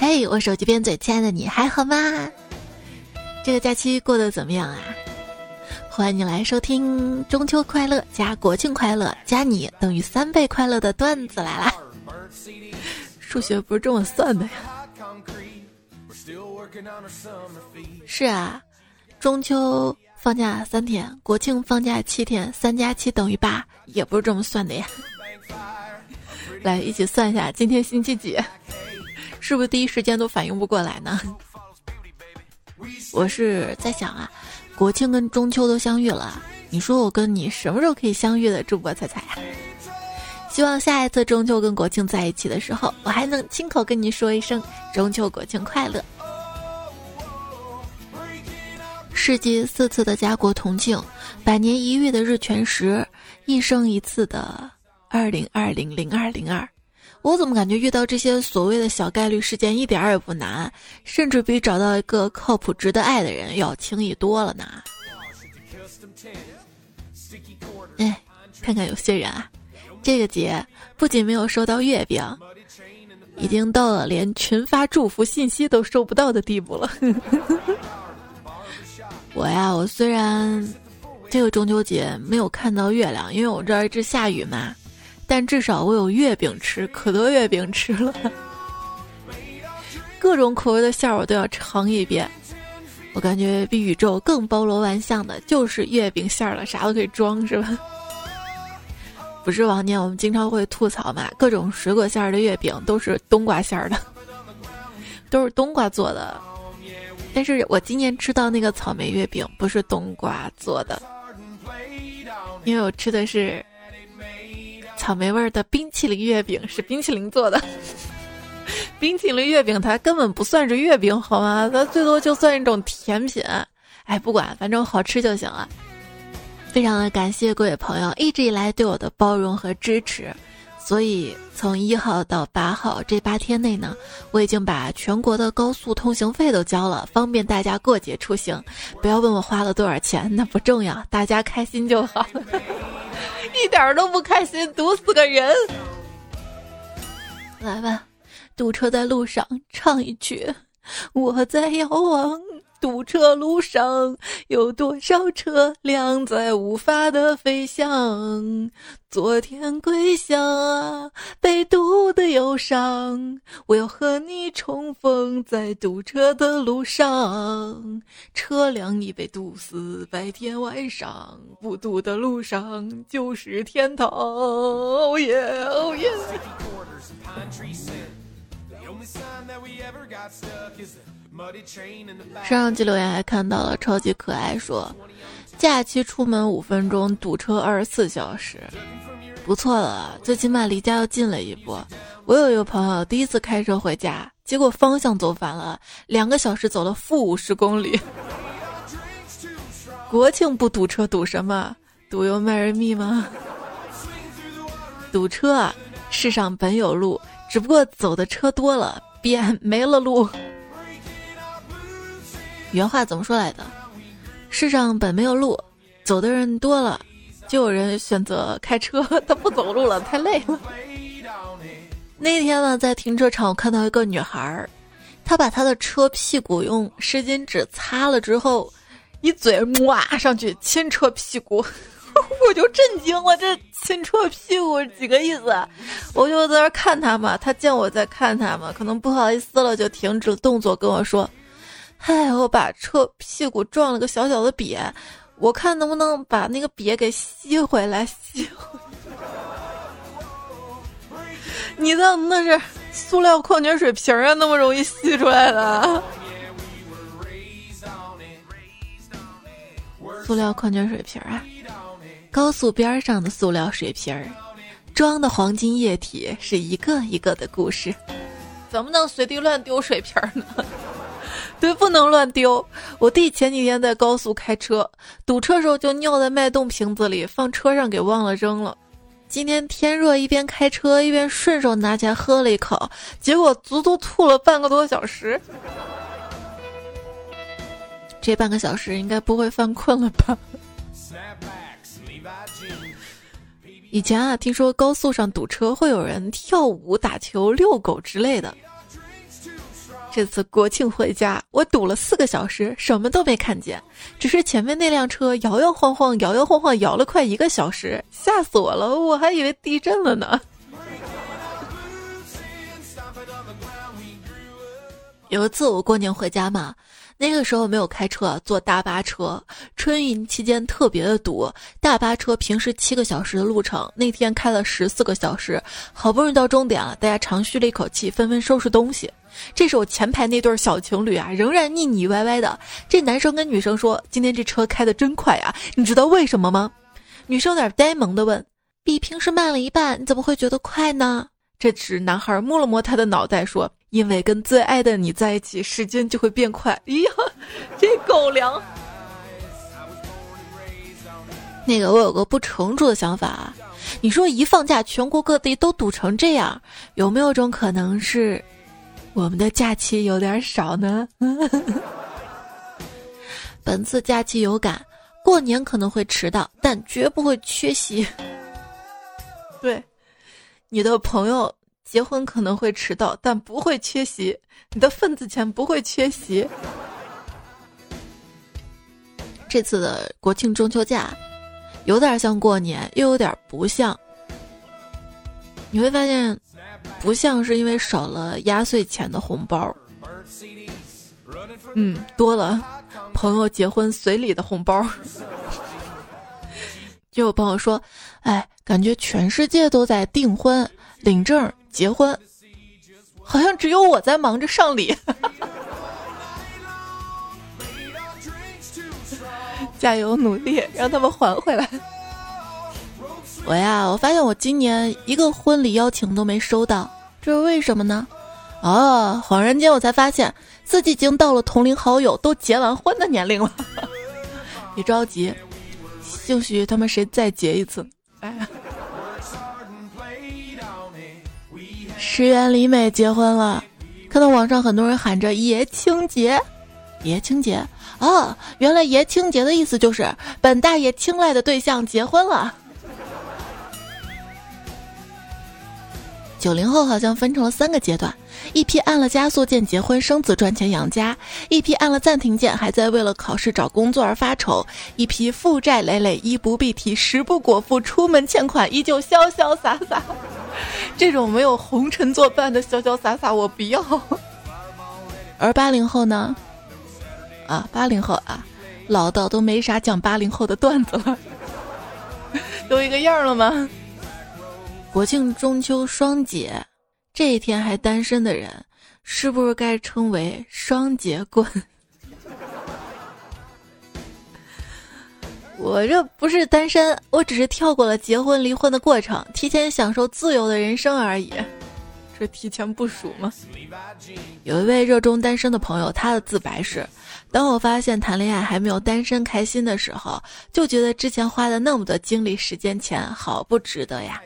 嘿，我手机边嘴，亲爱的你还好吗？这个假期过得怎么样啊？欢迎你来收听中秋快乐加国庆快乐加你等于三倍快乐的段子来啦！数学不是这么算的呀。是啊，中秋放假三天，国庆放假七天，三加七等于八，也不是这么算的呀。来，一起算一下，今天星期几？是不是第一时间都反应不过来呢？我是在想啊，国庆跟中秋都相遇了，你说我跟你什么时候可以相遇的？主播彩彩啊，希望下一次中秋跟国庆在一起的时候，我还能亲口跟你说一声中秋国庆快乐。世纪四次的家国同庆，百年一遇的日全食，一生一次的二零二零零二零二。我怎么感觉遇到这些所谓的小概率事件一点也不难，甚至比找到一个靠谱、值得爱的人要轻易多了呢？哎，看看有些人啊，这个节不仅没有收到月饼，已经到了连群发祝福信息都收不到的地步了。我呀，我虽然这个中秋节没有看到月亮，因为我这儿一直下雨嘛。但至少我有月饼吃，可多月饼吃了，各种口味的馅儿我都要尝一遍。我感觉比宇宙更包罗万象的就是月饼馅儿了，啥都可以装，是吧？不是往年我们经常会吐槽嘛，各种水果馅儿的月饼都是冬瓜馅儿的，都是冬瓜做的。但是我今年吃到那个草莓月饼不是冬瓜做的，因为我吃的是。草莓味的冰淇淋月饼是冰淇淋做的，冰淇淋月饼它根本不算是月饼，好吗？它最多就算一种甜品。哎，不管，反正好吃就行了。非常的感谢各位朋友一直以来对我的包容和支持，所以从一号到八号这八天内呢，我已经把全国的高速通行费都交了，方便大家过节出行。不要问我花了多少钱，那不重要，大家开心就好。一点都不开心，堵死个人！来吧，堵车在路上，唱一曲。我在遥望。堵车路上有多少车辆在无法的飞翔？昨天归乡啊，被堵的忧伤。我要和你重逢在堵车的路上。车辆已被堵死，白天晚上不堵的路上就是天堂。哦耶哦耶！上期留言还看到了超级可爱说，假期出门五分钟堵车二十四小时，不错了，最起码离家又近了一步。我有一个朋友第一次开车回家，结果方向走反了，两个小时走了负五十公里。国庆不堵车堵什么？堵油卖人蜜吗？堵车啊！世上本有路，只不过走的车多了，便没了路。原话怎么说来的？世上本没有路，走的人多了，就有人选择开车，他不走路了，太累了。那天呢，在停车场，我看到一个女孩儿，她把她的车屁股用湿巾纸擦了之后，一嘴抹上去亲车屁股，我就震惊了，这亲车屁股几个意思？我就在那看她嘛，她见我在看她嘛，可能不好意思了，就停止动作跟我说。嗨，我把车屁股撞了个小小的瘪，我看能不能把那个瘪给吸回来。吸回你的那是塑料矿泉水瓶啊，那么容易吸出来的？塑料矿泉水瓶啊，高速边上的塑料水瓶，装的黄金液体是一个一个的故事，怎么能随地乱丢水瓶呢？对，不能乱丢。我弟前几天在高速开车，堵车时候就尿在脉动瓶子里，放车上给忘了扔了。今天天热，一边开车一边顺手拿起来喝了一口，结果足足吐了半个多小时。这半个小时应该不会犯困了吧？以前啊，听说高速上堵车会有人跳舞、打球、遛狗之类的。这次国庆回家，我堵了四个小时，什么都没看见，只是前面那辆车摇摇晃晃，摇摇晃晃，摇了快一个小时，吓死我了，我还以为地震了呢。有一次我过年回家嘛。那个时候没有开车，坐大巴车。春运期间特别的堵，大巴车平时七个小时的路程，那天开了十四个小时。好不容易到终点了，大家长吁了一口气，纷纷收拾东西。这时候前排那对小情侣啊，仍然腻腻歪歪的。这男生跟女生说：“今天这车开的真快啊，你知道为什么吗？”女生有点呆萌的问：“比平时慢了一半，你怎么会觉得快呢？”这时男孩摸了摸他的脑袋说。因为跟最爱的你在一起，时间就会变快。哎呀，这狗粮！那个，我有个不成熟的想法啊。你说一放假，全国各地都堵成这样，有没有种可能是我们的假期有点少呢？本次假期有感，过年可能会迟到，但绝不会缺席。对，你的朋友。结婚可能会迟到，但不会缺席。你的份子钱不会缺席。这次的国庆中秋假，有点像过年，又有点不像。你会发现，不像是因为少了压岁钱的红包。嗯，多了朋友结婚随礼的红包。就有朋友说：“哎，感觉全世界都在订婚、领证。”结婚，好像只有我在忙着上礼。加油努力，让他们还回来。我呀，我发现我今年一个婚礼邀请都没收到，这是为什么呢？哦，恍然间我才发现自己已经到了同龄好友都结完婚的年龄了。别着急，兴许他们谁再结一次。哎。石原里美结婚了，看到网上很多人喊着“爷青结”，爷青结哦，原来爷青结的意思就是本大爷青睐的对象结婚了。九零后好像分成了三个阶段：一批按了加速键结婚生子赚钱养家；一批按了暂停键还在为了考试找工作而发愁；一批负债累累衣不蔽体食不果腹出门欠款依旧潇潇洒洒。这种没有红尘作伴的潇潇洒洒我不要。而八零后呢？啊，八零后啊，老到都没啥讲八零后的段子了，都一个样了吗？国庆中秋双节，这一天还单身的人，是不是该称为双节棍？我这不是单身，我只是跳过了结婚离婚的过程，提前享受自由的人生而已。这提前部署吗？有一位热衷单身的朋友，他的自白是：当我发现谈恋爱还没有单身开心的时候，就觉得之前花的那么多精力、时间、钱，好不值得呀。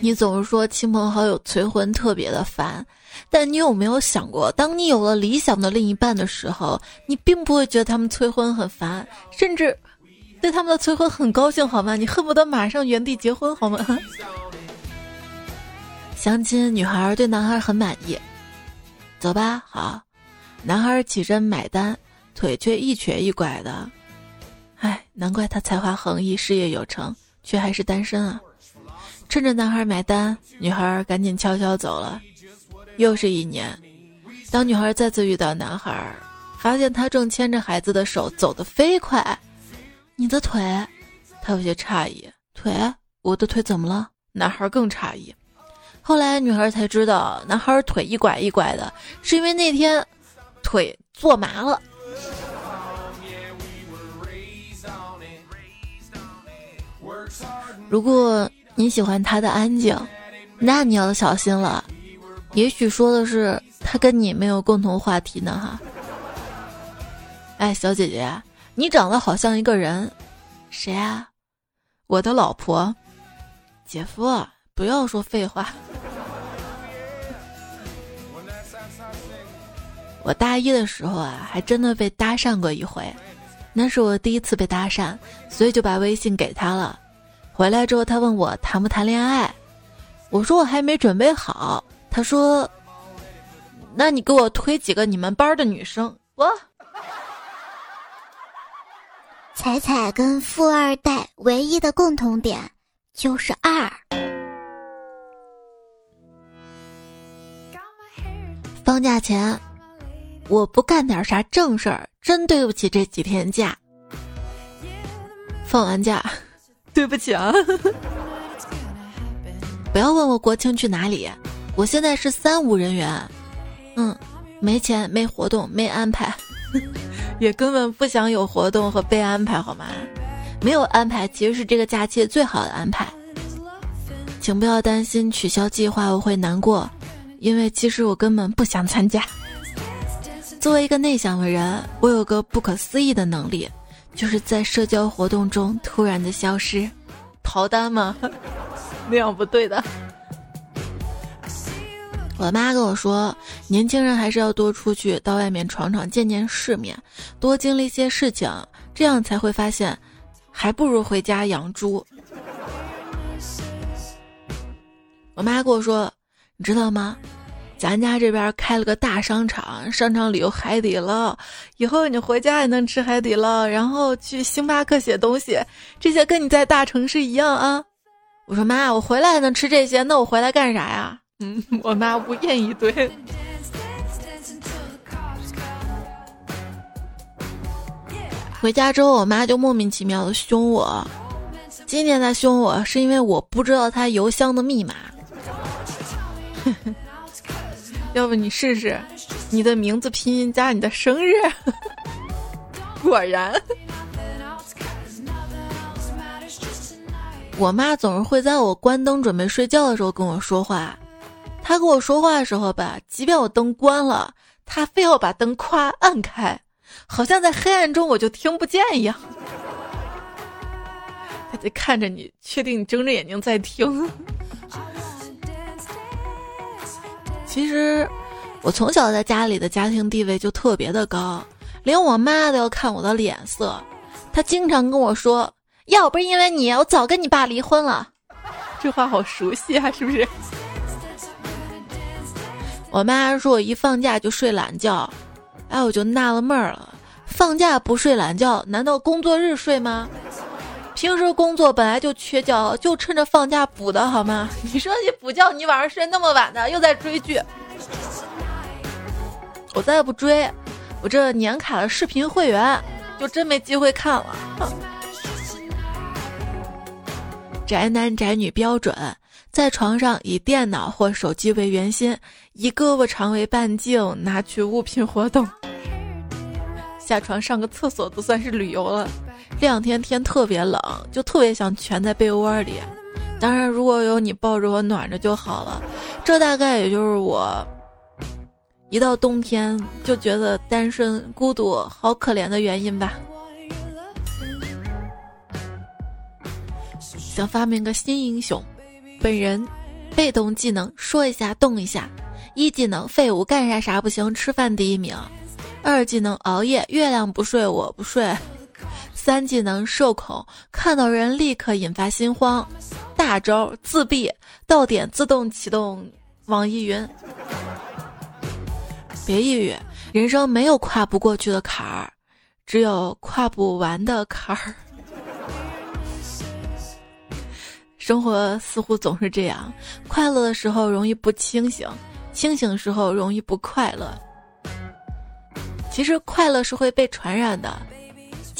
你总是说亲朋好友催婚特别的烦，但你有没有想过，当你有了理想的另一半的时候，你并不会觉得他们催婚很烦，甚至对他们的催婚很高兴，好吗？你恨不得马上原地结婚，好吗？相亲女孩对男孩很满意，走吧，好。男孩起身买单，腿却一瘸一拐的，唉，难怪他才华横溢，事业有成，却还是单身啊。趁着男孩买单，女孩赶紧悄悄走了。又是一年，当女孩再次遇到男孩，发现他正牵着孩子的手走得飞快。你的腿，他有些诧异。腿，我的腿怎么了？男孩更诧异。后来女孩才知道，男孩腿一拐一拐的，是因为那天腿坐麻了。如果。你喜欢他的安静，那你要小心了。也许说的是他跟你没有共同话题呢，哈。哎，小姐姐，你长得好像一个人，谁啊？我的老婆，姐夫。不要说废话。我大一的时候啊，还真的被搭讪过一回，那是我第一次被搭讪，所以就把微信给他了。回来之后，他问我谈不谈恋爱，我说我还没准备好。他说：“那你给我推几个你们班的女生。我彩彩跟富二代唯一的共同点就是二。放假前，我不干点啥正事儿，真对不起这几天假。放完假，对不起啊！不要问我国庆去哪里，我现在是三无人员。嗯，没钱，没活动，没安排，也根本不想有活动和被安排，好吗？没有安排其实是这个假期最好的安排。请不要担心取消计划我会难过，因为其实我根本不想参加。作为一个内向的人，我有个不可思议的能力，就是在社交活动中突然的消失。逃单吗？那样不对的。我妈跟我说，年轻人还是要多出去，到外面闯闯，见见世面，多经历一些事情，这样才会发现，还不如回家养猪。我妈跟我说，你知道吗？咱家这边开了个大商场，商场里有海底捞，以后你回家也能吃海底捞，然后去星巴克写东西，这些跟你在大城市一样啊。我说妈，我回来还能吃这些，那我回来干啥呀？嗯，我妈无言以对。回家之后，我妈就莫名其妙的凶我。今天她凶我，是因为我不知道她邮箱的密码。要不你试试，你的名字拼音加你的生日。果然，我妈总是会在我关灯准备睡觉的时候跟我说话。她跟我说话的时候吧，即便我灯关了，她非要把灯夸按开，好像在黑暗中我就听不见一样。他得看着你，确定你睁着眼睛在听。其实，我从小在家里的家庭地位就特别的高，连我妈都要看我的脸色。她经常跟我说：“要不是因为你，我早跟你爸离婚了。”这话好熟悉啊，是不是？我妈说我一放假就睡懒觉，哎，我就纳了闷儿了。放假不睡懒觉，难道工作日睡吗？平时工作本来就缺觉，就趁着放假补的好吗？你说你补觉，你晚上睡那么晚的，又在追剧。我再不追，我这年卡的视频会员就真没机会看了。宅男宅女标准。在床上以电脑或手机为圆心，以胳膊长为半径，拿取物品活动。下床上个厕所都算是旅游了。这两天天特别冷，就特别想蜷在被窝里。当然，如果有你抱着我暖着就好了。这大概也就是我一到冬天就觉得单身孤独、好可怜的原因吧。想发明个新英雄。本人，被动技能说一下动一下，一技能废物干啥啥不行，吃饭第一名，二技能熬夜月亮不睡我不睡，三技能受恐看到人立刻引发心慌，大招自闭到点自动启动网易云，别抑郁，人生没有跨不过去的坎儿，只有跨不完的坎儿。生活似乎总是这样，快乐的时候容易不清醒，清醒的时候容易不快乐。其实快乐是会被传染的，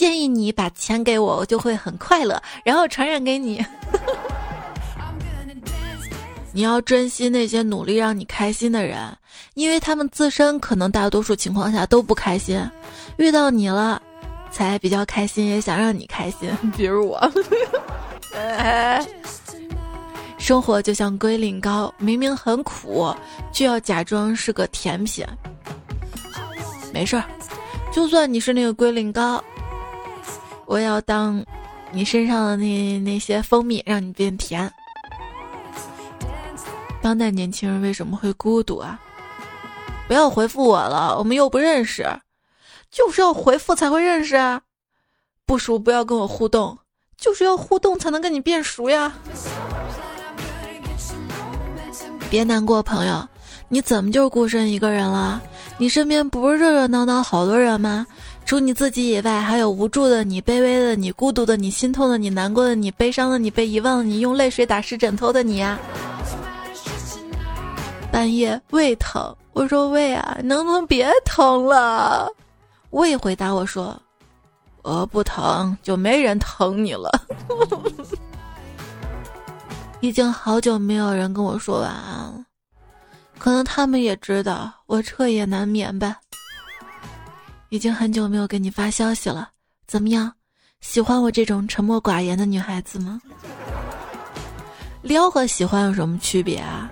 建议你把钱给我，我就会很快乐，然后传染给你。你要珍惜那些努力让你开心的人，因为他们自身可能大多数情况下都不开心，遇到你了，才比较开心，也想让你开心。比如我。生活就像龟苓膏，明明很苦，却要假装是个甜品。没事儿，就算你是那个龟苓膏，我要当你身上的那那些蜂蜜，让你变甜。当代年轻人为什么会孤独啊？不要回复我了，我们又不认识，就是要回复才会认识啊！不熟不要跟我互动，就是要互动才能跟你变熟呀。别难过，朋友，你怎么就孤身一个人了？你身边不是热热闹闹好多人吗？除你自己以外，还有无助的你、卑微的你、孤独的你、心痛的你、难过的你、悲伤的你、被遗忘的你、用泪水打湿枕头的你呀！半夜胃疼，我说胃啊，能不能别疼了？胃回答我说：“我不疼，就没人疼你了。”已经好久没有人跟我说晚安了，可能他们也知道我彻夜难眠吧。已经很久没有给你发消息了，怎么样？喜欢我这种沉默寡言的女孩子吗？撩和喜欢有什么区别啊？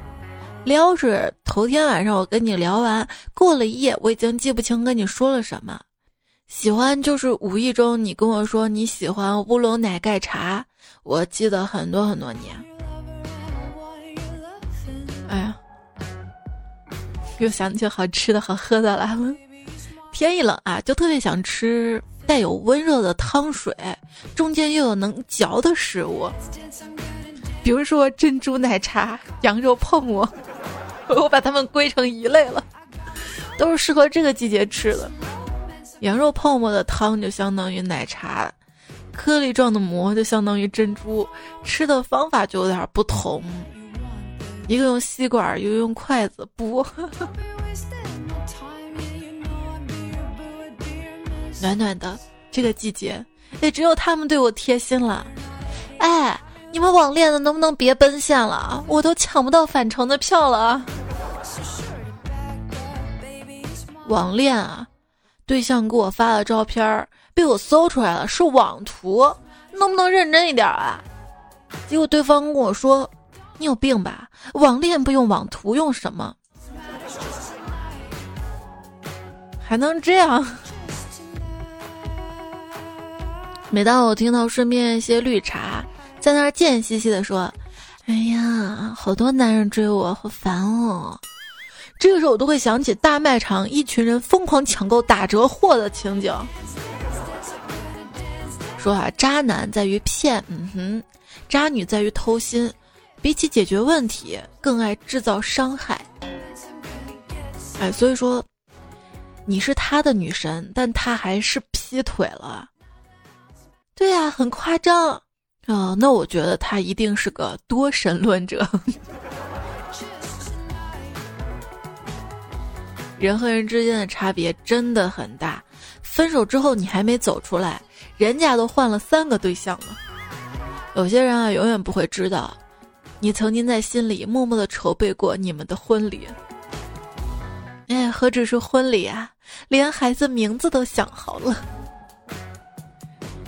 撩是头天晚上我跟你聊完，过了一夜，我已经记不清跟你说了什么。喜欢就是无意中你跟我说你喜欢乌龙奶盖茶，我记得很多很多年。哎呀，又想起好吃的好喝的来了。天一冷啊，就特别想吃带有温热的汤水，中间又有能嚼的食物，比如说珍珠奶茶、羊肉泡馍，我把它们归成一类了，都是适合这个季节吃的。羊肉泡馍的汤就相当于奶茶，颗粒状的馍就相当于珍珠，吃的方法就有点不同，一个用吸管，一个用筷子剥。暖暖的这个季节，也只有他们对我贴心了。哎，你们网恋的能不能别奔现了？我都抢不到返程的票了。网恋啊，对象给我发的照片被我搜出来了，是网图，能不能认真一点啊？结果对方跟我说：“你有病吧？网恋不用网图，用什么？还能这样？”每当我听到身边一些绿茶在那儿贱兮兮的说：“哎呀，好多男人追我，好烦哦。”这个时候我都会想起大卖场一群人疯狂抢购打折货的情景。说啊，渣男在于骗，嗯哼，渣女在于偷心，比起解决问题，更爱制造伤害。哎，所以说，你是他的女神，但他还是劈腿了。对呀，很夸张，哦，那我觉得他一定是个多神论者。人和人之间的差别真的很大，分手之后你还没走出来，人家都换了三个对象了。有些人啊，永远不会知道，你曾经在心里默默的筹备过你们的婚礼。哎，何止是婚礼啊，连孩子名字都想好了。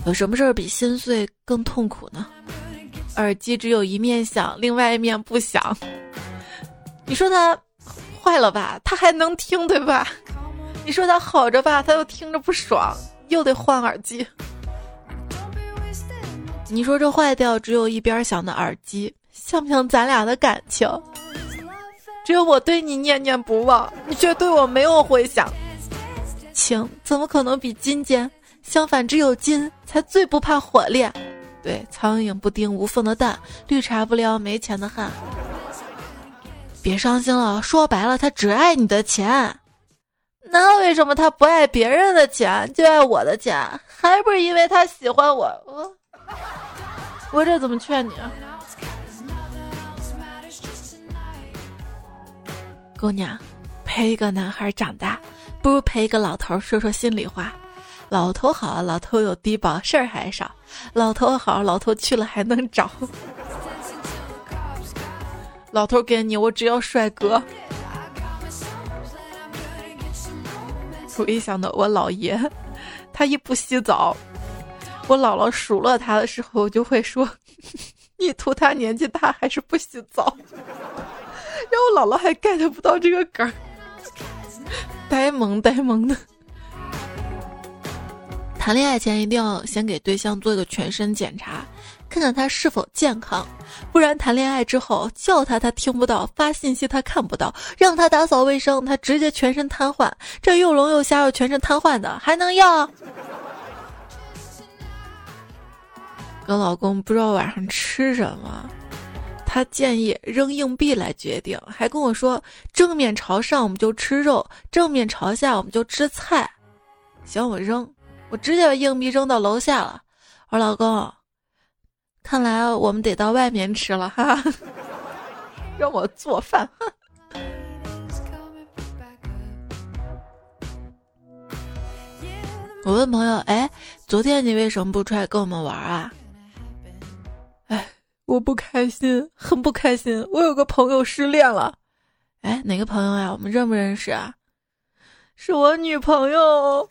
有什么事儿比心碎更痛苦呢？耳机只有一面响，另外一面不响。你说它坏了吧？它还能听对吧？你说它好着吧？它又听着不爽，又得换耳机。你说这坏掉只有一边响的耳机，像不像咱俩的感情？只有我对你念念不忘，你却对我没有回响。情怎么可能比金坚？相反，只有金才最不怕火炼。对，苍蝇不叮无缝的蛋，绿茶不撩没钱的汉。别伤心了，说白了，他只爱你的钱。那为什么他不爱别人的钱，就爱我的钱？还不是因为他喜欢我？我我这怎么劝你啊？姑娘，陪一个男孩长大，不如陪一个老头说说心里话。老头好，老头有低保，事儿还少。老头好，老头去了还能找。老头给你，我只要帅哥。我一想到我姥爷，他一不洗澡，我姥姥数落他的时候，就会说：“ 你图他年纪大还是不洗澡？”然后姥姥还 get 不到这个梗儿，呆萌呆萌的。谈恋爱前一定要先给对象做一个全身检查，看看他是否健康，不然谈恋爱之后叫他他听不到，发信息他看不到，让他打扫卫生他直接全身瘫痪，这又聋又瞎又全身瘫痪的还能要？跟老公不知道晚上吃什么，他建议扔硬币来决定，还跟我说正面朝上我们就吃肉，正面朝下我们就吃菜。行，我扔，我直接把硬币扔到楼下了。我说老公，看来我们得到外面吃了哈，让我做饭。我问朋友，哎，昨天你为什么不出来跟我们玩啊？哎，我不开心，很不开心。我有个朋友失恋了。哎，哪个朋友呀？我们认不认识啊？是我女朋友。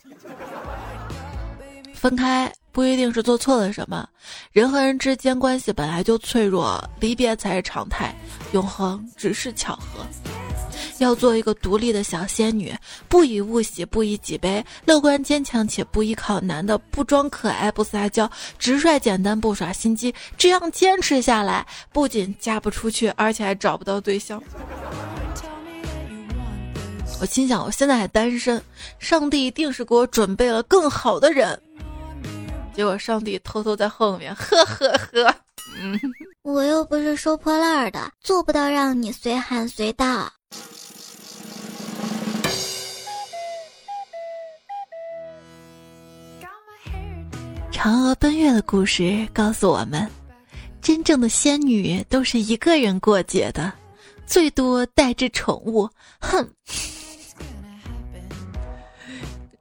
分开不一定是做错了什么，人和人之间关系本来就脆弱，离别才是常态，永恒只是巧合。要做一个独立的小仙女，不以物喜，不以己悲，乐观坚强且不依靠男的，不装可爱不撒娇，直率简单不耍心机，这样坚持下来，不仅嫁不出去，而且还找不到对象。我心想，我现在还单身，上帝一定是给我准备了更好的人。结果上帝偷偷在后面，呵呵呵，嗯，我又不是收破烂的，做不到让你随喊随到。嫦娥奔月的故事告诉我们，真正的仙女都是一个人过节的，最多带只宠物。哼，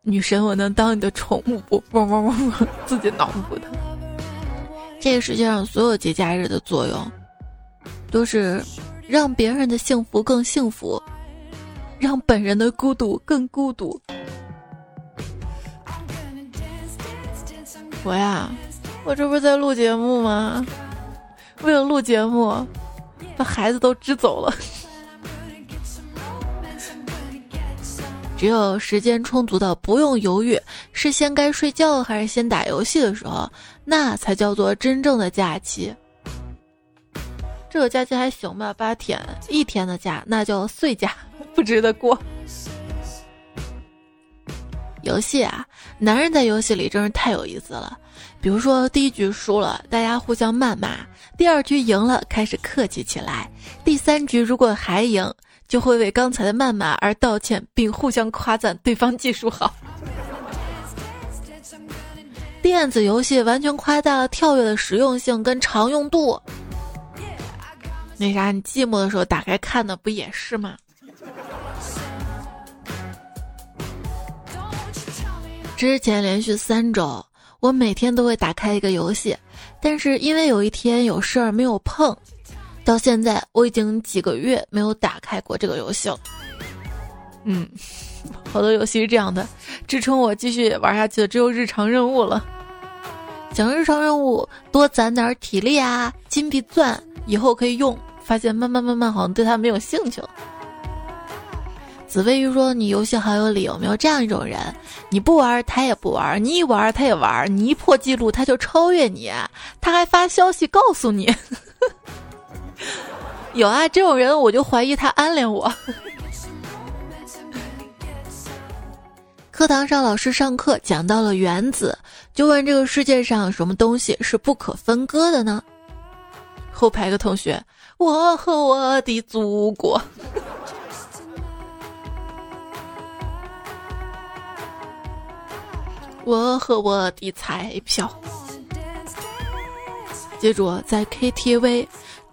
女神，我能当你的宠物不？汪汪汪汪，自己脑补的。这个世界上所有节假日的作用，都是让别人的幸福更幸福，让本人的孤独更孤独。我呀，我这不是在录节目吗？为了录节目，把孩子都支走了。只有时间充足到不用犹豫是先该睡觉还是先打游戏的时候，那才叫做真正的假期。这个假期还行吧，八天，一天的假那叫碎假，不值得过。游戏啊，男人在游戏里真是太有意思了。比如说，第一局输了，大家互相谩骂；第二局赢了，开始客气起来；第三局如果还赢，就会为刚才的谩骂而道歉，并互相夸赞对方技术好。电子游戏完全夸大了跳跃的实用性跟常用度。那啥，你寂寞的时候打开看的不也是吗？之前连续三周，我每天都会打开一个游戏，但是因为有一天有事儿没有碰，到现在我已经几个月没有打开过这个游戏了。嗯，好多游戏是这样的，支撑我继续玩下去的只有日常任务了。讲日常任务，多攒点体力啊，金币钻以后可以用。发现慢慢慢慢好像对他没有兴趣了。紫薇鱼说：“你游戏好有理，有没有这样一种人？你不玩他也不玩，你一玩他也玩，你一破纪录他就超越你，他还发消息告诉你。有啊，这种人我就怀疑他暗恋我。课堂上老师上课讲到了原子，就问这个世界上什么东西是不可分割的呢？后排个同学，我和我的祖国。”我和我的彩票。记住，在 KTV，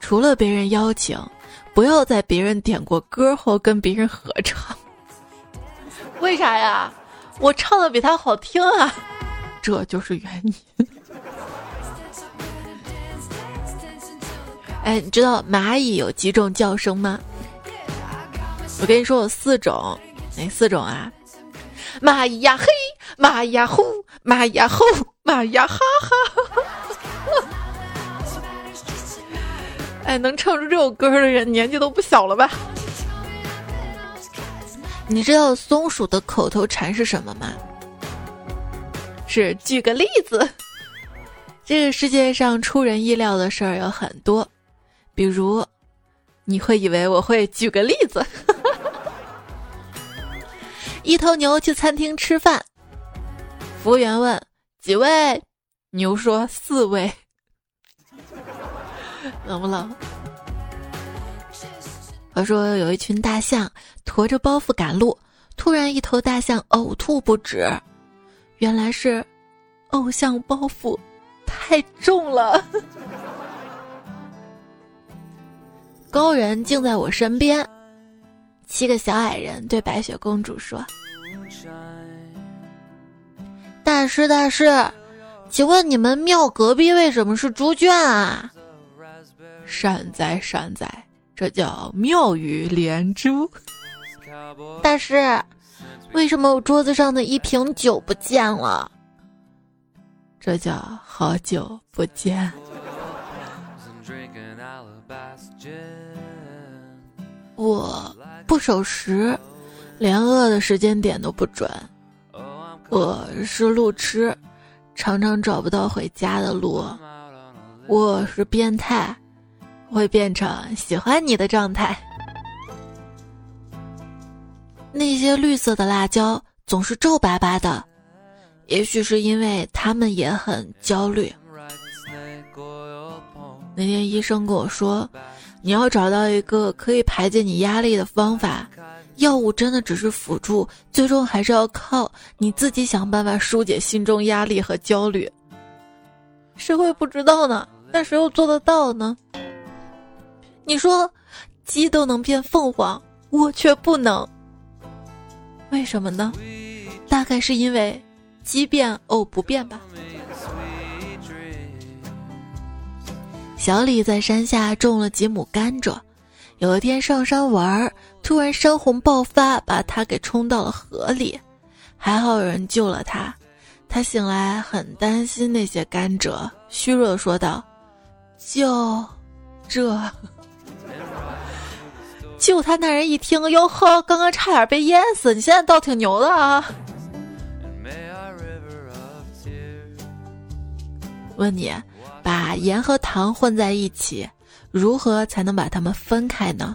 除了别人邀请，不要在别人点过歌后跟别人合唱。为啥呀？我唱的比他好听啊！这就是原因。哎，你知道蚂蚁有几种叫声吗？我跟你说，有四种。哪四种啊？蚂蚁呀嘿，蚂蚁呀呼，蚂蚁呀吼，蚂蚁呀哈哈。哎，能唱出这首歌的人年纪都不小了吧？你知道松鼠的口头禅是什么吗？是举个例子。这个世界上出人意料的事儿有很多，比如，你会以为我会举个例子。一头牛去餐厅吃饭，服务员问几位，牛说四位。冷不冷？话说有一群大象驮着包袱赶路，突然一头大象呕吐不止，原来是偶像包袱太重了。高人竟在我身边。七个小矮人对白雪公主说：“大师，大师，请问你们庙隔壁为什么是猪圈啊？”善哉善哉，这叫妙语连珠。大师，为什么我桌子上的一瓶酒不见了？这叫好久不见。我不守时，连饿的时间点都不准。我是路痴，常常找不到回家的路。我是变态，会变成喜欢你的状态。那些绿色的辣椒总是皱巴巴的，也许是因为他们也很焦虑。那天医生跟我说。你要找到一个可以排解你压力的方法，药物真的只是辅助，最终还是要靠你自己想办法疏解心中压力和焦虑。谁会不知道呢？但谁又做得到呢？你说，鸡都能变凤凰，我却不能，为什么呢？大概是因为鸡变偶不变吧。小李在山下种了几亩甘蔗，有一天上山玩，突然山洪爆发，把他给冲到了河里，还好有人救了他。他醒来很担心那些甘蔗，虚弱说道：“就这。”就他那人一听，哟呵，刚刚差点被淹死，你现在倒挺牛的啊！问你。把盐和糖混在一起，如何才能把它们分开呢？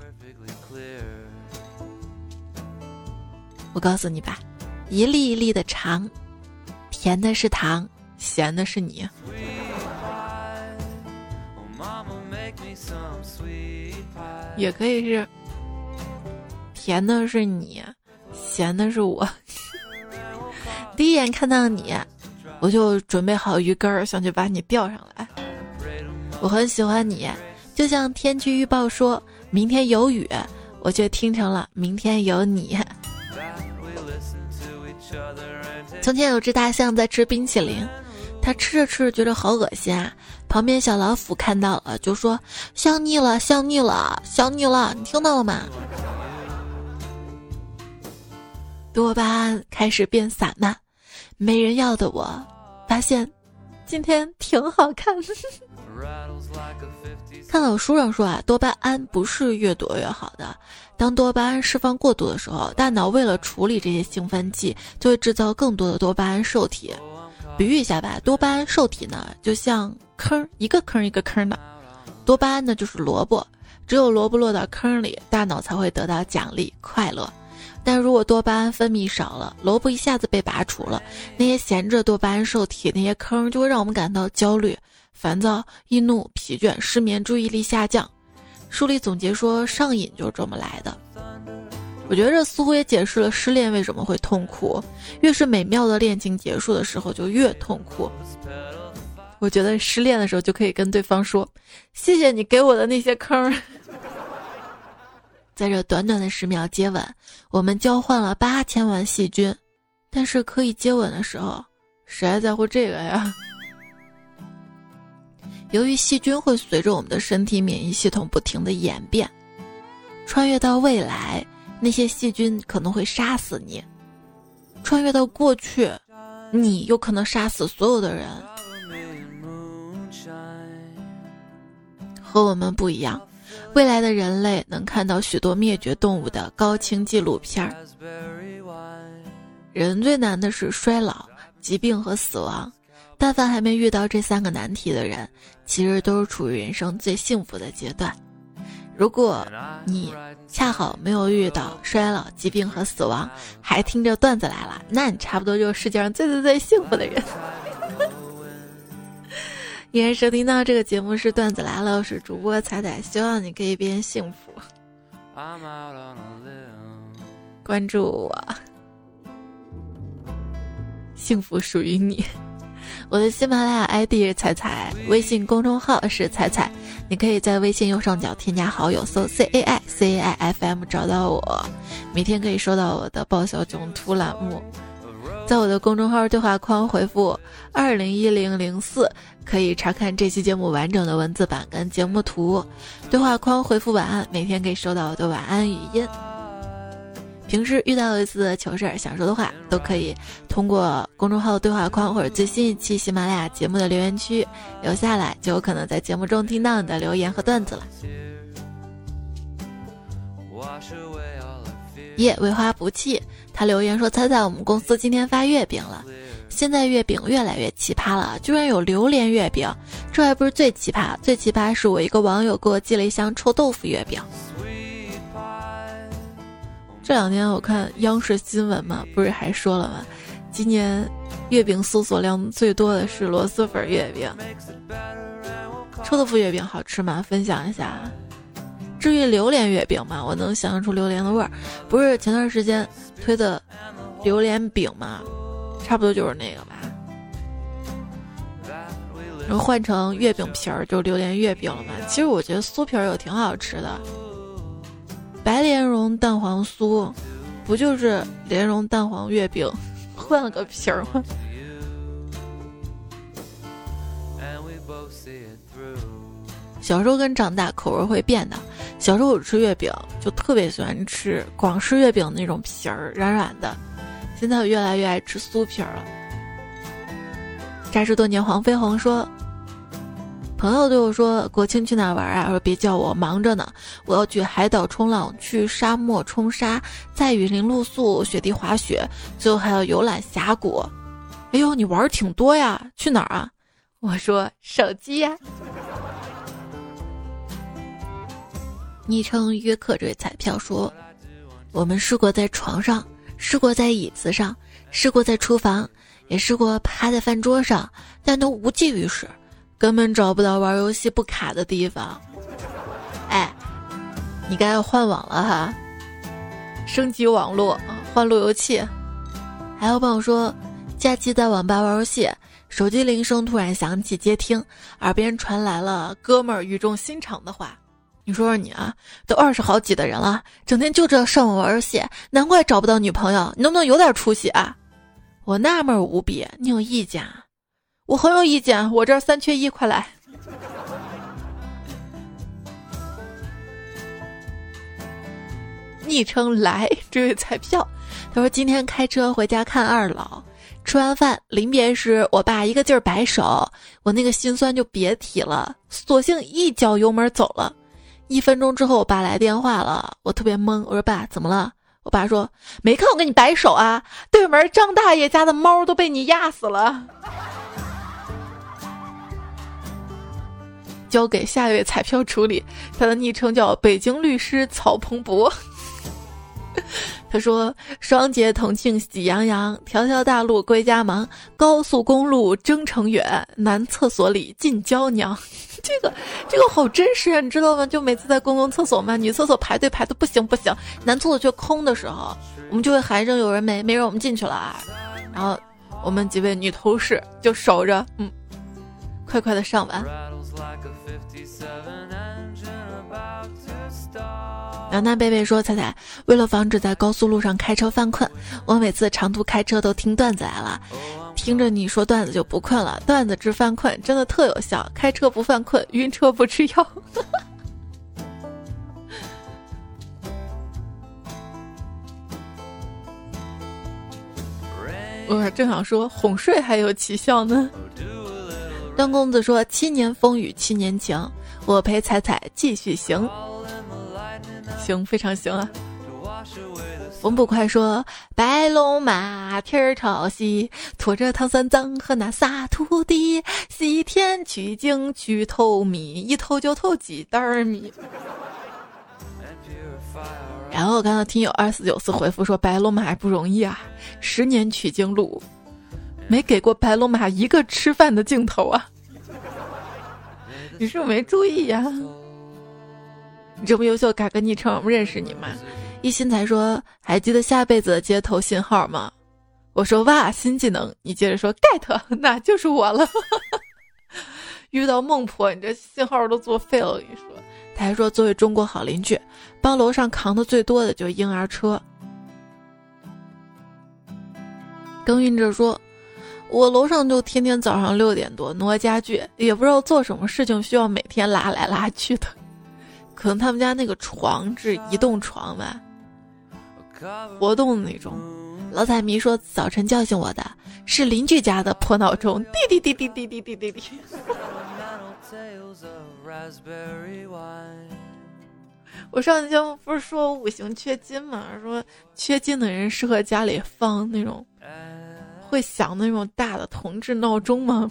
我告诉你吧，一粒一粒的尝，甜的是糖，咸的是你。也可以是，甜的是你，咸的是我。第一眼看到你。我就准备好鱼竿儿，想去把你钓上来。我很喜欢你，就像天气预报说明天有雨，我却听成了明天有你。从前有只大象在吃冰淇淋，它吃着吃着觉得好恶心啊。旁边小老虎看到了，就说：“笑腻了，笑腻了，香腻了，你听到了吗？”多巴胺开始变散漫，没人要的我。发现今天挺好看。看到书上说啊，多巴胺不是越多越好的。当多巴胺释放过度的时候，大脑为了处理这些兴奋剂，就会制造更多的多巴胺受体。比喻一下吧，多巴胺受体呢，就像坑，一个坑一个坑的。多巴胺呢，就是萝卜，只有萝卜落到坑里，大脑才会得到奖励快乐。但如果多巴胺分泌少了，萝卜一下子被拔除了，那些闲着多巴胺受体那些坑就会让我们感到焦虑、烦躁、易怒、疲倦、失眠、注意力下降。书里总结说，上瘾就是这么来的。我觉得这似乎也解释了失恋为什么会痛苦，越是美妙的恋情结束的时候就越痛苦。我觉得失恋的时候就可以跟对方说：“谢谢你给我的那些坑。”在这短短的十秒接吻，我们交换了八千万细菌，但是可以接吻的时候，谁还在乎这个呀？由于细菌会随着我们的身体免疫系统不停的演变，穿越到未来，那些细菌可能会杀死你；穿越到过去，你有可能杀死所有的人。和我们不一样。未来的人类能看到许多灭绝动物的高清纪录片儿。人最难的是衰老、疾病和死亡。但凡还没遇到这三个难题的人，其实都是处于人生最幸福的阶段。如果你恰好没有遇到衰老、疾病和死亡，还听着段子来了，那你差不多就是世界上最最最幸福的人。依然收听到这个节目是段子来了，我是主播彩彩，希望你可以变幸福。关注我，幸福属于你。我的喜马拉雅 ID 是彩彩，微信公众号是彩彩。你可以在微信右上角添加好友，搜 C A I C A I F M 找到我。每天可以收到我的爆笑囧图栏目。在我的公众号对话框回复二零一零零四，可以查看这期节目完整的文字版跟节目图。对话框回复晚安，每天可以收到我的晚安语音。平时遇到类似的糗事儿想说的话，都可以通过公众号对话框或者最新一期喜马拉雅节目的留言区留下来，就有可能在节目中听到你的留言和段子了。夜为花不弃，他留言说：“猜猜我们公司今天发月饼了，现在月饼越来越奇葩了，居然有榴莲月饼，这还不是最奇葩，最奇葩是我一个网友给我寄了一箱臭豆腐月饼。”这两天我看央视新闻嘛，不是还说了吗？今年月饼搜索量最多的是螺蛳粉月饼。臭豆腐月饼好吃吗？分享一下。至于榴莲月饼嘛，我能想象出榴莲的味儿。不是前段时间推的榴莲饼嘛，差不多就是那个吧。然后换成月饼皮儿就榴莲月饼了嘛。其实我觉得酥皮儿也挺好吃的。白莲蓉蛋黄酥，不就是莲蓉蛋黄月饼，换了个皮儿吗？小时候跟长大口味会变的。小时候我吃月饼就特别喜欢吃广式月饼那种皮儿软软的，现在我越来越爱吃酥皮儿了。扎实多年黄飞鸿说。朋友对我说：“国庆去哪玩啊？”说：“别叫我，忙着呢。我要去海岛冲浪，去沙漠冲沙，在雨林露宿，雪地滑雪，最后还要游览峡谷。”哎呦，你玩挺多呀！去哪儿啊？我说：“手机呀。”昵称约克这位彩票说：“我们试过在床上，试过在椅子上，试过在厨房，也试过趴在饭桌上，但都无济于事。”根本找不到玩游戏不卡的地方，哎，你该要换网了哈，升级网络，换路由器。还有朋友说，假期在网吧玩游戏，手机铃声突然响起，接听，耳边传来了哥们儿语重心长的话：“你说说你啊，都二十好几的人了，整天就知道上网玩游戏，难怪找不到女朋友，你能不能有点出息啊？”我纳闷无比，你有意见？我很有意见，我这三缺一，快来！昵称来这位彩票，他说今天开车回家看二老，吃完饭临别时，我爸一个劲儿摆手，我那个心酸就别提了，索性一脚油门走了。一分钟之后，我爸来电话了，我特别懵，我说爸怎么了？我爸说没看我跟你摆手啊，对门张大爷家的猫都被你压死了。交给下一位彩票处理，他的昵称叫北京律师曹鹏博。他说：“双节同庆喜洋洋，条条大路归家忙，高速公路征程远，男厕所里进娇娘。”这个这个好真实啊，你知道吗？就每次在公共厕所嘛，女厕所排队排的不行不行，男厕所却空的时候，我们就会喊一声：“有人没？没人，我们进去了。”啊。然后我们几位女同事就守着，嗯，快快的上完。南南贝贝说：“彩彩，为了防止在高速路上开车犯困，我每次长途开车都听段子来了，听着你说段子就不困了。段子治犯困真的特有效，开车不犯困，晕车不吃药。我正想说哄睡还有奇效呢。段公子说：七年风雨七年情，我陪彩彩继续行。”行，非常行啊！文不快说：“白龙马蹄儿朝西，驮着唐三藏和那仨徒弟，西天取经去偷米，一偷就偷几袋米。”然后我看到听友二四九四回复说：“白龙马还不容易啊，十年取经路，没给过白龙马一个吃饭的镜头啊！”你是不是没注意呀？你这么优秀，改个昵称，我们认识你吗？一心才说还记得下辈子的街头信号吗？我说哇，新技能。你接着说 get，那就是我了。遇到孟婆，你这信号都作废了。我跟你说，他还说作为中国好邻居，帮楼上扛的最多的就是婴儿车。耕耘者说，我楼上就天天早上六点多挪家具，也不知道做什么事情需要每天拉来拉去的。可能他们家那个床是移动床吧。活动的那种，老彩迷说早晨叫醒我的是邻居家的破闹钟，滴滴滴滴滴滴滴滴滴。我上节目不是说五行缺金嘛？说缺金的人适合家里放那种会响的那种大的铜制闹钟吗？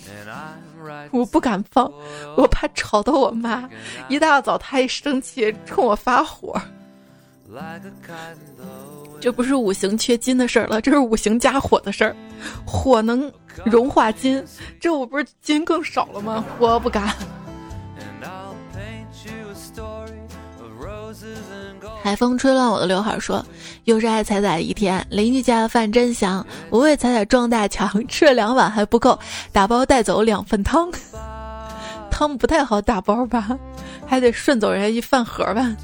我不敢放，我怕吵到我妈。一大早她一生气冲我发火。这不是五行缺金的事儿了，这是五行加火的事儿。火能融化金，这我不是金更少了吗？我不敢。海风吹乱我的刘海，说又是爱彩彩一天。邻居家的饭真香，我为彩彩撞大墙，吃了两碗还不够，打包带走两份汤。汤不太好打包吧，还得顺走人家一饭盒吧。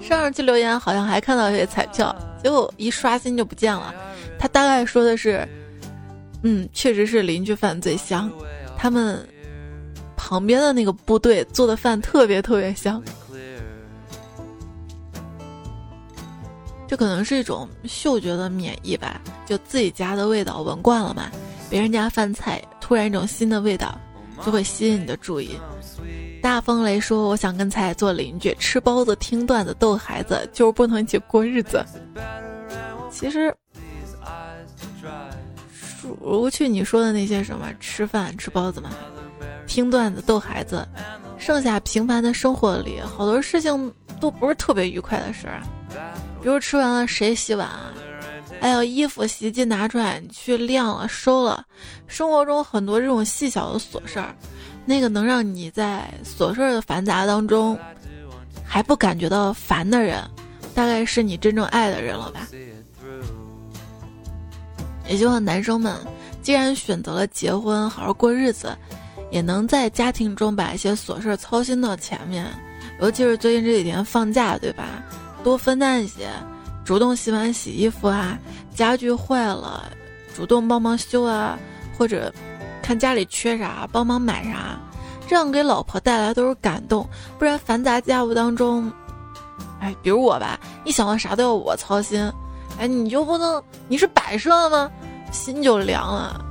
上上期留言好像还看到一些彩票，结果一刷新就不见了。他大概说的是，嗯，确实是邻居饭最香，他们旁边的那个部队做的饭特别特别香。这可能是一种嗅觉的免疫吧，就自己家的味道闻惯了嘛，别人家饭菜突然一种新的味道，就会吸引你的注意。大风雷说：“我想跟菜做邻居，吃包子、听段子、逗孩子，就是不能一起过日子。”其实，除去你说的那些什么吃饭、吃包子嘛，听段子、逗孩子，剩下平凡的生活里，好多事情都不是特别愉快的事儿。比如吃完了谁洗碗啊？还有衣服、洗衣机拿出来你去晾了、收了，生活中很多这种细小的琐事儿。那个能让你在琐事儿的繁杂当中还不感觉到烦的人，大概是你真正爱的人了吧？也希望男生们既然选择了结婚，好好过日子，也能在家庭中把一些琐事儿操心到前面。尤其是最近这几天放假，对吧？多分担一些，主动洗碗、洗衣服啊，家具坏了，主动帮忙修啊，或者。看家里缺啥，帮忙买啥，这样给老婆带来都是感动。不然繁杂家务当中，哎，比如我吧，一想到啥都要我操心，哎，你就不能你是摆设吗？心就凉了。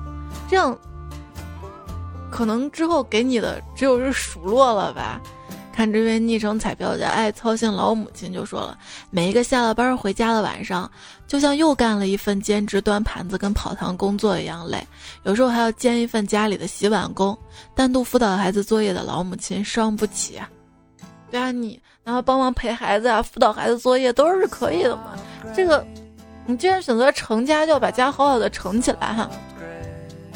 这样，可能之后给你的只有是数落了吧。看这位昵称彩票的爱操心老母亲就说了，每一个下了班回家的晚上，就像又干了一份兼职端盘子跟跑堂工作一样累，有时候还要兼一份家里的洗碗工，单独辅导孩子作业的老母亲伤不起啊。对啊，你然后帮忙陪孩子啊，辅导孩子作业都是可以的嘛。这个，你既然选择成家，就要把家好好的成起来哈。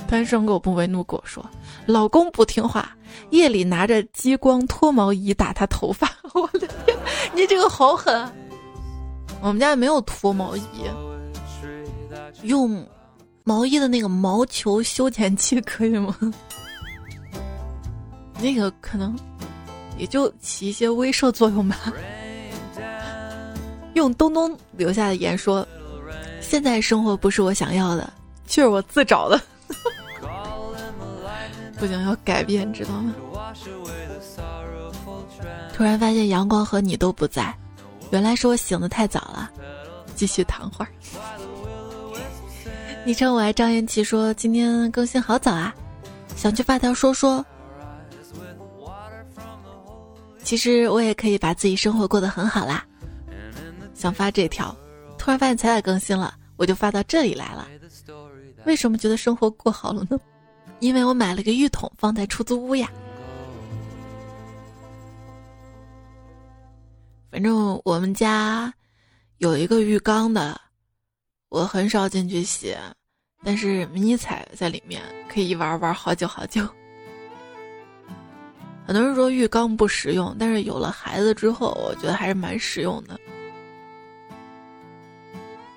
单身狗不为怒狗说，老公不听话。夜里拿着激光脱毛仪打他头发，我的天，你这个好狠！我们家没有脱毛仪，用毛衣的那个毛球修剪器可以吗？那个可能也就起一些威慑作用吧。用东东留下的言说：“现在生活不是我想要的，却是我自找的。”不行，要改变，知道吗？突然发现阳光和你都不在，原来是我醒的太早了。继续躺会儿。昵称我爱张延琪说：“今天更新好早啊，想去发条说说。”其实我也可以把自己生活过得很好啦。想发这条，突然发现彩彩更新了，我就发到这里来了。为什么觉得生活过好了呢？因为我买了个浴桶放在出租屋呀，反正我们家有一个浴缸的，我很少进去洗，但是迷彩在里面可以玩玩好久好久。很多人说浴缸不实用，但是有了孩子之后，我觉得还是蛮实用的。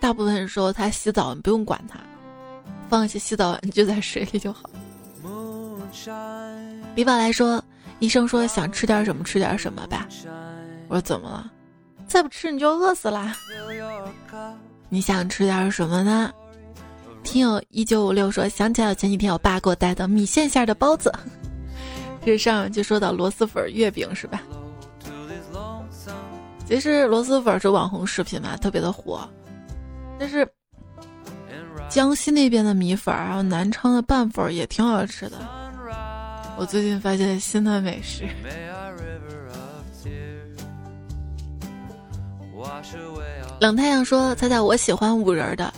大部分时候他洗澡你不用管他，放一些洗澡玩具在水里就好。比宝来说，医生说想吃点什么吃点什么吧。我说怎么了？再不吃你就饿死啦。你想吃点什么呢？听友一九五六说想起来前几天我爸给我带的米线馅的包子。这上就说到螺蛳粉月饼是吧？其实螺蛳粉是网红食品嘛，特别的火。但是江西那边的米粉，还有南昌的拌粉也挺好吃的。我最近发现新的美食。冷太阳说：“猜猜我喜欢五仁的。”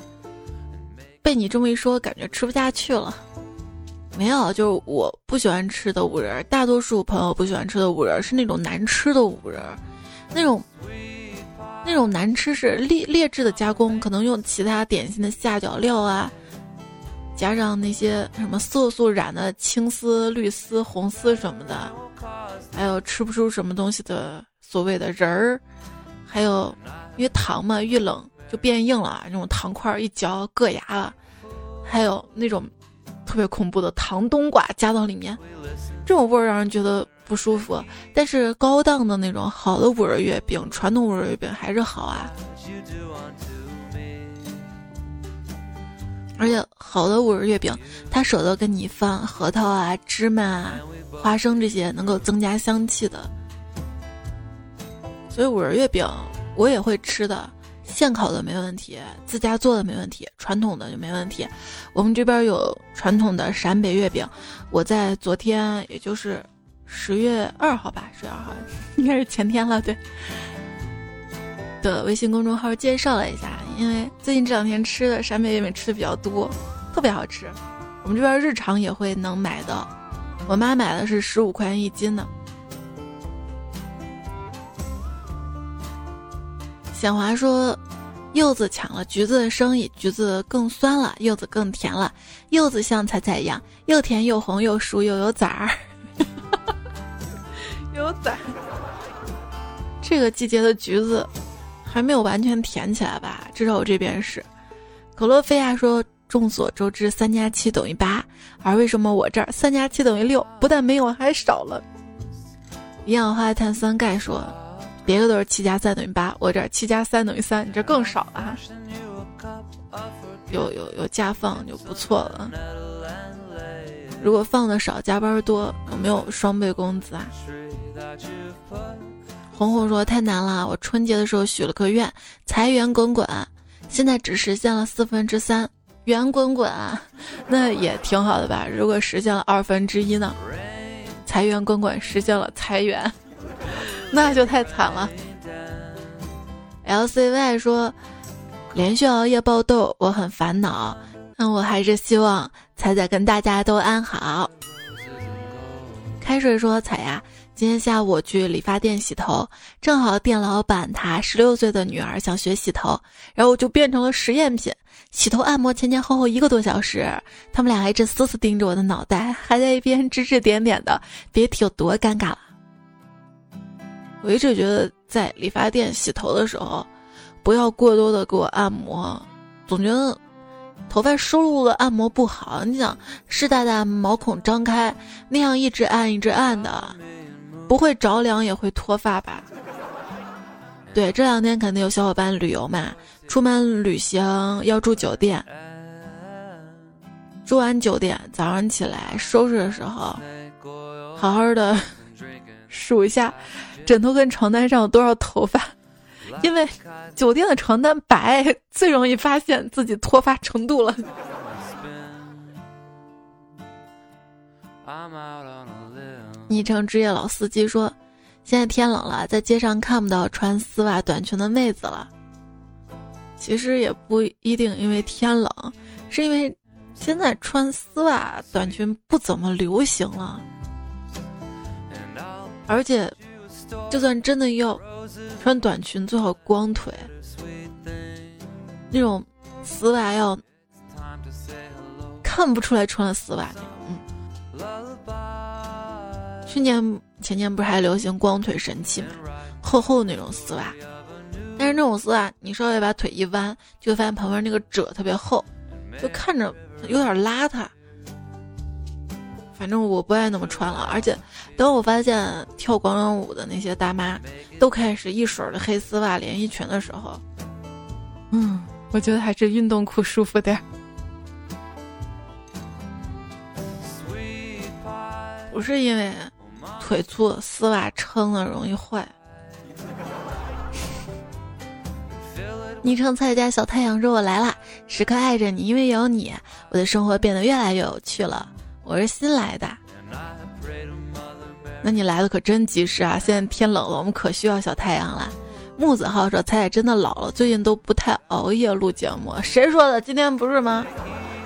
被你这么一说，感觉吃不下去了。没有，就是我不喜欢吃的五仁。大多数朋友不喜欢吃的五仁是那种难吃的五仁，那种。那种难吃是劣劣质的加工，可能用其他点心的下脚料啊，加上那些什么色素染的青丝、绿丝、红丝什么的，还有吃不出什么东西的所谓的仁儿，还有因为糖嘛，遇冷就变硬了，那种糖块一嚼硌牙了，还有那种特别恐怖的糖冬瓜加到里面，这种味儿让人觉得。不舒服，但是高档的那种好的五仁月饼，传统五仁月饼还是好啊。而且好的五仁月饼，他舍得跟你放核桃啊、芝麻啊、花生这些能够增加香气的。所以五仁月饼我也会吃的，现烤的没问题，自家做的没问题，传统的就没问题。我们这边有传统的陕北月饼，我在昨天也就是。十月二号吧，十月二号应该是前天了。对，的微信公众号介绍了一下，因为最近这两天吃的陕北月饼吃的比较多，特别好吃。我们这边日常也会能买到，我妈买的是十五块钱一斤的。显华说，柚子抢了橘子的生意，橘子更酸了，柚子更甜了。柚子像彩彩一样，又甜又红又熟又有籽儿。有仔，这个季节的橘子还没有完全甜起来吧？至少我这边是。可洛菲亚说：“众所周知，三加七等于八，而为什么我这儿三加七等于六？不但没有，还少了。”一氧化碳酸钙说：“别的都是七加三等于八，我这儿七加三等于三，你这更少了。”有有有加放就不错了。如果放的少，加班多，有没有双倍工资啊？红红说太难了，我春节的时候许了个愿，财源滚滚，现在只实现了四分之三，圆滚滚，那也挺好的吧？如果实现了二分之一呢？财源滚滚实现了财源，那就太惨了。L C Y 说连续熬夜爆痘，我很烦恼，那我还是希望彩彩跟大家都安好。开水说彩呀。今天下午我去理发店洗头，正好店老板他十六岁的女儿想学洗头，然后我就变成了实验品。洗头按摩前前后后一个多小时，他们俩还一直死死盯着我的脑袋，还在一边指指点点的，别提有多尴尬了。我一直觉得在理发店洗头的时候，不要过多的给我按摩，总觉得头发湿漉漉的按摩不好。你想湿哒哒毛孔张开，那样一直按一直按的。不会着凉也会脱发吧？对，这两天肯定有小伙伴旅游嘛，出门旅行要住酒店，住完酒店早上起来收拾的时候，好好的 数一下枕头跟床单上有多少头发，因为酒店的床单白，最容易发现自己脱发程度了。昵称职业老司机说：“现在天冷了，在街上看不到穿丝袜短裙的妹子了。其实也不一定，因为天冷，是因为现在穿丝袜短裙不怎么流行了。而且，就算真的要穿短裙，最好光腿，那种丝袜要看不出来穿了丝袜那种。”嗯去年前年不是还流行光腿神器吗？厚厚那种丝袜，但是那种丝袜你稍微把腿一弯，就会发现旁边那个褶特别厚，就看着有点邋遢。反正我不爱那么穿了，而且等我发现跳广场舞的那些大妈都开始一水儿的黑丝袜连衣裙的时候，嗯，我觉得还是运动裤舒服点儿。不是因为腿粗，丝袜撑了容易坏。昵称菜家小太阳说：“我来啦，时刻爱着你，因为有你，我的生活变得越来越有趣了。”我是新来的，那你来的可真及时啊！现在天冷了，我们可需要小太阳了。木子浩说：“彩彩真的老了，最近都不太熬夜录节目。”谁说的？今天不是吗？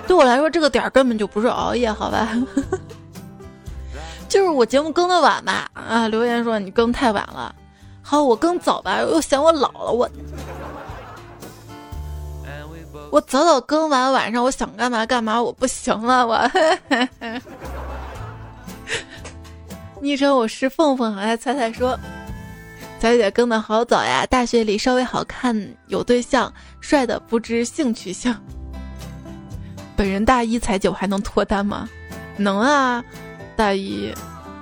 对我来说，这个点儿根本就不是熬夜，好吧？就是我节目更的晚吧？啊！留言说你更太晚了。好，我更早吧？又嫌我老了，我我早早更完，晚上我想干嘛干嘛，我不行了，我。昵称我是凤凤，来猜猜说，彩姐更的好早呀！大学里稍微好看，有对象，帅的不知性取向。本人大一才九，还能脱单吗？能啊，大一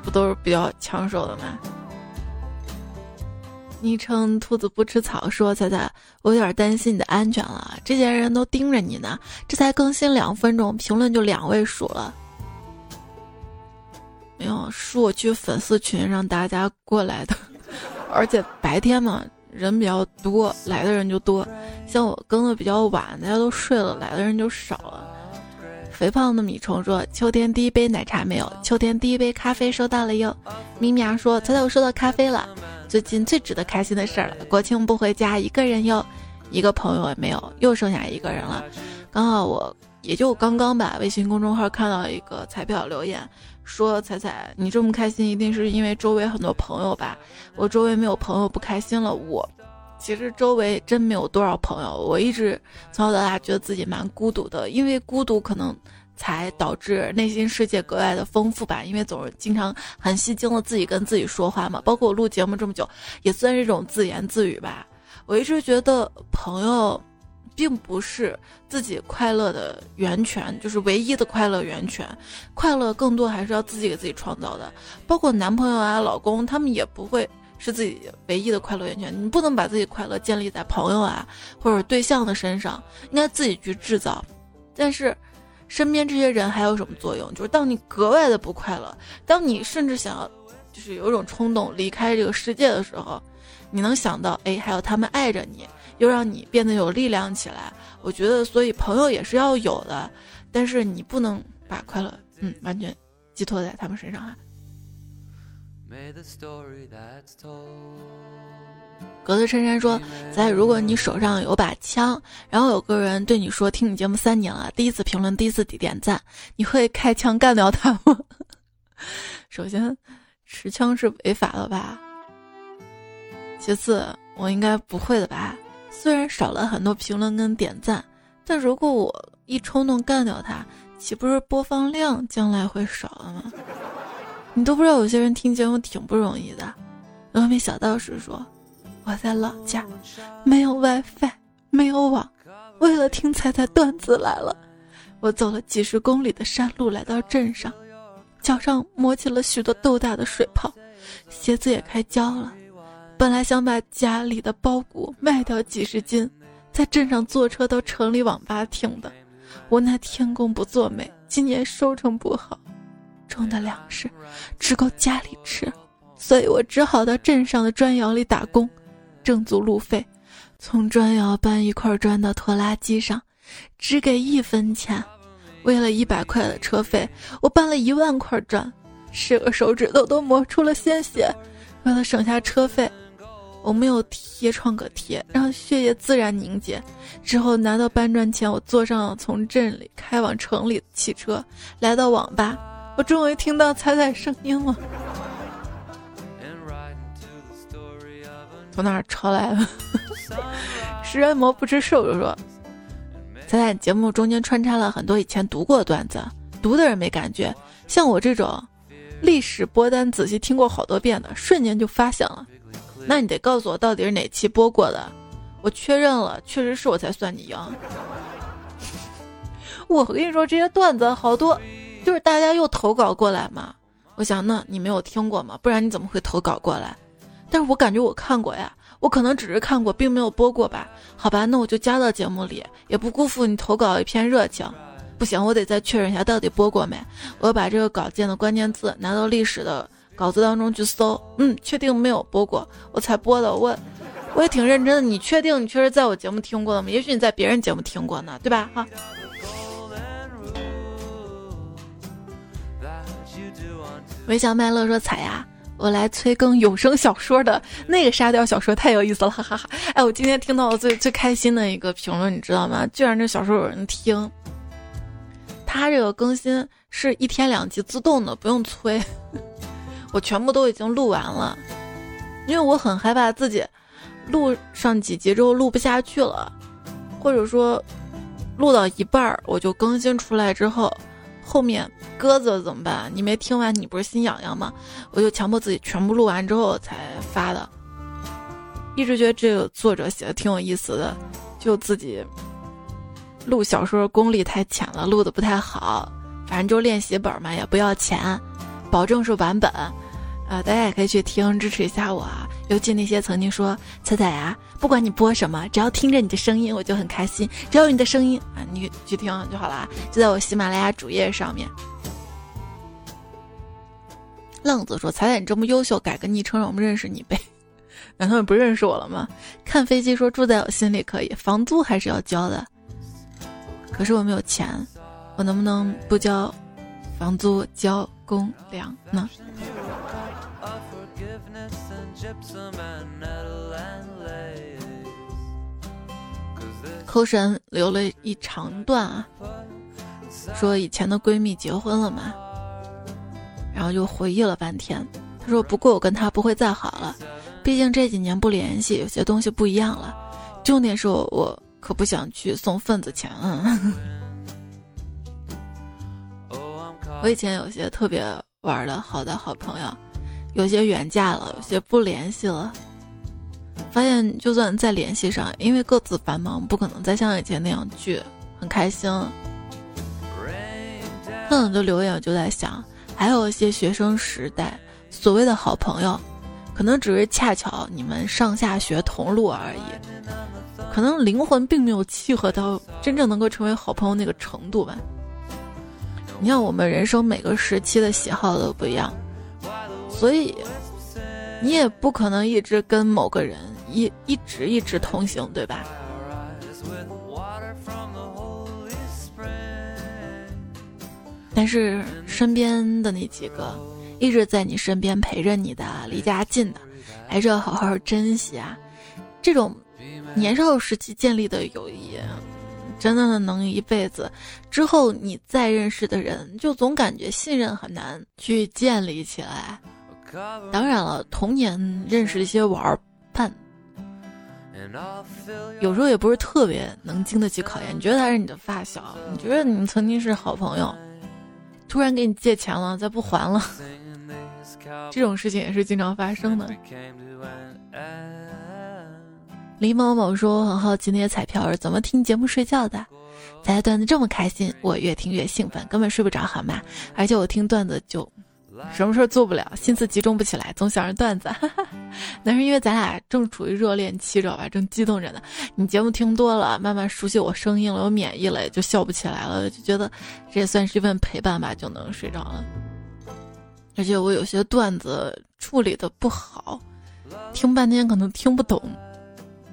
不都是比较抢手的吗？昵称兔子不吃草说：“彩彩，我有点担心你的安全了，这些人都盯着你呢。这才更新两分钟，评论就两位数了。没有，是我去粉丝群让大家过来的，而且白天嘛人比较多，来的人就多。像我更的比较晚，大家都睡了，来的人就少了。”肥胖的米虫说：“秋天第一杯奶茶没有，秋天第一杯咖啡收到了哟。”咪咪啊说：“彩彩，我收到咖啡了。”最近最值得开心的事儿了，国庆不回家，一个人哟，一个朋友也没有，又剩下一个人了。刚好我也就刚刚吧，微信公众号看到一个彩票留言，说彩彩你这么开心，一定是因为周围很多朋友吧？我周围没有朋友，不开心了。我其实周围真没有多少朋友，我一直从小到大觉得自己蛮孤独的，因为孤独可能。才导致内心世界格外的丰富吧，因为总是经常很吸睛的自己跟自己说话嘛。包括我录节目这么久，也算是一种自言自语吧。我一直觉得朋友，并不是自己快乐的源泉，就是唯一的快乐源泉。快乐更多还是要自己给自己创造的。包括男朋友啊、老公，他们也不会是自己唯一的快乐源泉。你不能把自己快乐建立在朋友啊或者对象的身上，应该自己去制造。但是。身边这些人还有什么作用？就是当你格外的不快乐，当你甚至想要，就是有一种冲动离开这个世界的时候，你能想到，哎，还有他们爱着你，又让你变得有力量起来。我觉得，所以朋友也是要有的，但是你不能把快乐，嗯，完全寄托在他们身上哈。格子衬衫说：“在如果你手上有把枪，然后有个人对你说听你节目三年了，第一次评论，第一次点赞，你会开枪干掉他吗？” 首先，持枪是违法的吧？其次，我应该不会的吧？虽然少了很多评论跟点赞，但如果我一冲动干掉他，岂不是播放量将来会少了吗？你都不知道有些人听节目挺不容易的。峨眉小道士说：“我在老家，没有 WiFi，没有网，为了听彩彩段子来了。我走了几十公里的山路来到镇上，脚上磨起了许多豆大的水泡，鞋子也开胶了。本来想把家里的包谷卖掉几十斤，在镇上坐车到城里网吧听的。无奈天公不作美，今年收成不好。”种的粮食只够家里吃，所以我只好到镇上的砖窑里打工，挣足路费。从砖窑搬一块砖到拖拉机上，只给一分钱。为了一百块的车费，我搬了一万块砖，十个手指头都磨出了鲜血。为了省下车费，我没有贴创可贴，让血液自然凝结。之后拿到搬砖钱，我坐上了从镇里开往城里的汽车，来到网吧。我终于听到彩彩声音了，从哪儿抄来的？食人魔不吃瘦肉说，彩彩节目中间穿插了很多以前读过的段子，读的人没感觉，像我这种历史播单仔细听过好多遍的，瞬间就发现了。那你得告诉我到底是哪期播过的，我确认了，确实是我才算你赢。我跟你说，这些段子好多，就是大家又投稿过来嘛。我想，那你没有听过吗？不然你怎么会投稿过来？但是我感觉我看过呀，我可能只是看过，并没有播过吧？好吧，那我就加到节目里，也不辜负你投稿一片热情。不行，我得再确认一下到底播过没。我要把这个稿件的关键字拿到历史的稿子当中去搜。嗯，确定没有播过，我才播的。我我也挺认真的。你确定你确实在我节目听过了吗？也许你在别人节目听过呢，对吧？哈。微笑麦乐说：“彩呀，我来催更有声小说的那个沙雕小说太有意思了，哈哈哈！哎，我今天听到最最开心的一个评论，你知道吗？居然这小说有人听。他这个更新是一天两集自动的，不用催。我全部都已经录完了，因为我很害怕自己录上几集之后录不下去了，或者说录到一半儿我就更新出来之后。”后面鸽子怎么办？你没听完，你不是心痒痒吗？我就强迫自己全部录完之后才发的。一直觉得这个作者写的挺有意思的，就自己录小说功力太浅了，录的不太好。反正就练习本嘛，也不要钱，保证是完本。啊，大家也可以去听，支持一下我啊！尤其那些曾经说彩彩呀，不管你播什么，只要听着你的声音，我就很开心。只要有你的声音啊，你去听就好了，就在我喜马拉雅主页上面。浪子说：“彩彩，你这么优秀，改个昵称让我们认识你呗？难道你不认识我了吗？”看飞机说：“住在我心里可以，房租还是要交的。可是我没有钱，我能不能不交房租，交公粮呢？”扣神留了一长段啊，说以前的闺蜜结婚了嘛，然后就回忆了半天。他说：“不过我跟她不会再好了，毕竟这几年不联系，有些东西不一样了。重点是我我可不想去送份子钱。我以前有些特别玩的好的好朋友。”有些远嫁了，有些不联系了。发现就算再联系上，因为各自繁忙，不可能再像以前那样聚，很开心。看了就留言，我就在想，还有一些学生时代所谓的好朋友，可能只是恰巧你们上下学同路而已，可能灵魂并没有契合到真正能够成为好朋友那个程度吧。你看，我们人生每个时期的喜好都不一样。所以，你也不可能一直跟某个人一一直一直同行，对吧？但是身边的那几个一直在你身边陪着你的，离家近的，还是要好好珍惜啊！这种年少时期建立的友谊，真的能一辈子。之后你再认识的人，就总感觉信任很难去建立起来。当然了，童年认识一些玩伴，有时候也不是特别能经得起考验。你觉得他是你的发小，你觉得你们曾经是好朋友，突然给你借钱了，再不还了，这种事情也是经常发生的。李某某说：“我很好奇那些彩票是怎么听节目睡觉的，家段子这么开心，我越听越兴奋，根本睡不着，好吗？而且我听段子就……”什么事儿做不了，心思集中不起来，总想着段子。哈哈那是因为咱俩正处于热恋期，知道吧？正激动着呢。你节目听多了，慢慢熟悉我声音了，我免疫了，也就笑不起来了，就觉得这也算是一份陪伴吧，就能睡着了。而且我有些段子处理的不好，听半天可能听不懂，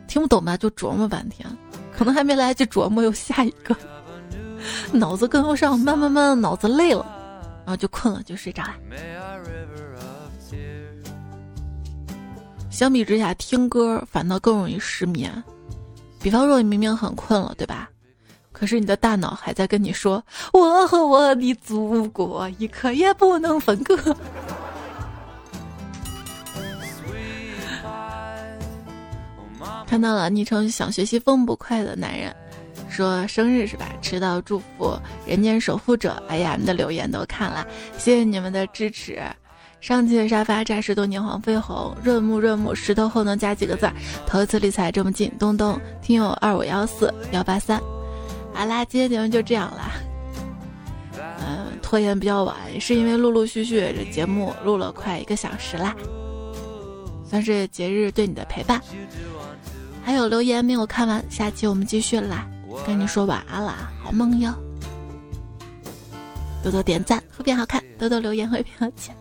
听不懂吧就琢磨半天，可能还没来得及琢磨，又下一个，脑子跟不上，慢慢慢，脑子累了。然后就困了，就睡着了。相比之下，听歌反倒更容易失眠。比方说，你明明很困了，对吧？可是你的大脑还在跟你说：“我和我的祖国一刻也不能分割。”看到了昵称想学习风不快的男人，说生日是吧？迟到祝福人间守护者。哎呀，你的留言都看了，谢谢你们的支持。上期的沙发扎实多年黄飞鸿，润木润木，石头后能加几个字儿？头一次理财这么近，东东听友二五幺四幺八三。好啦，今天节目就这样啦。嗯，拖延比较晚，是因为陆陆续续这节目录了快一个小时啦，算是节日对你的陪伴。还有留言没有看完，下期我们继续啦，跟你说晚安啦，好梦哟。多多点赞会变好看，多多留言会变有钱。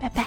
拜拜。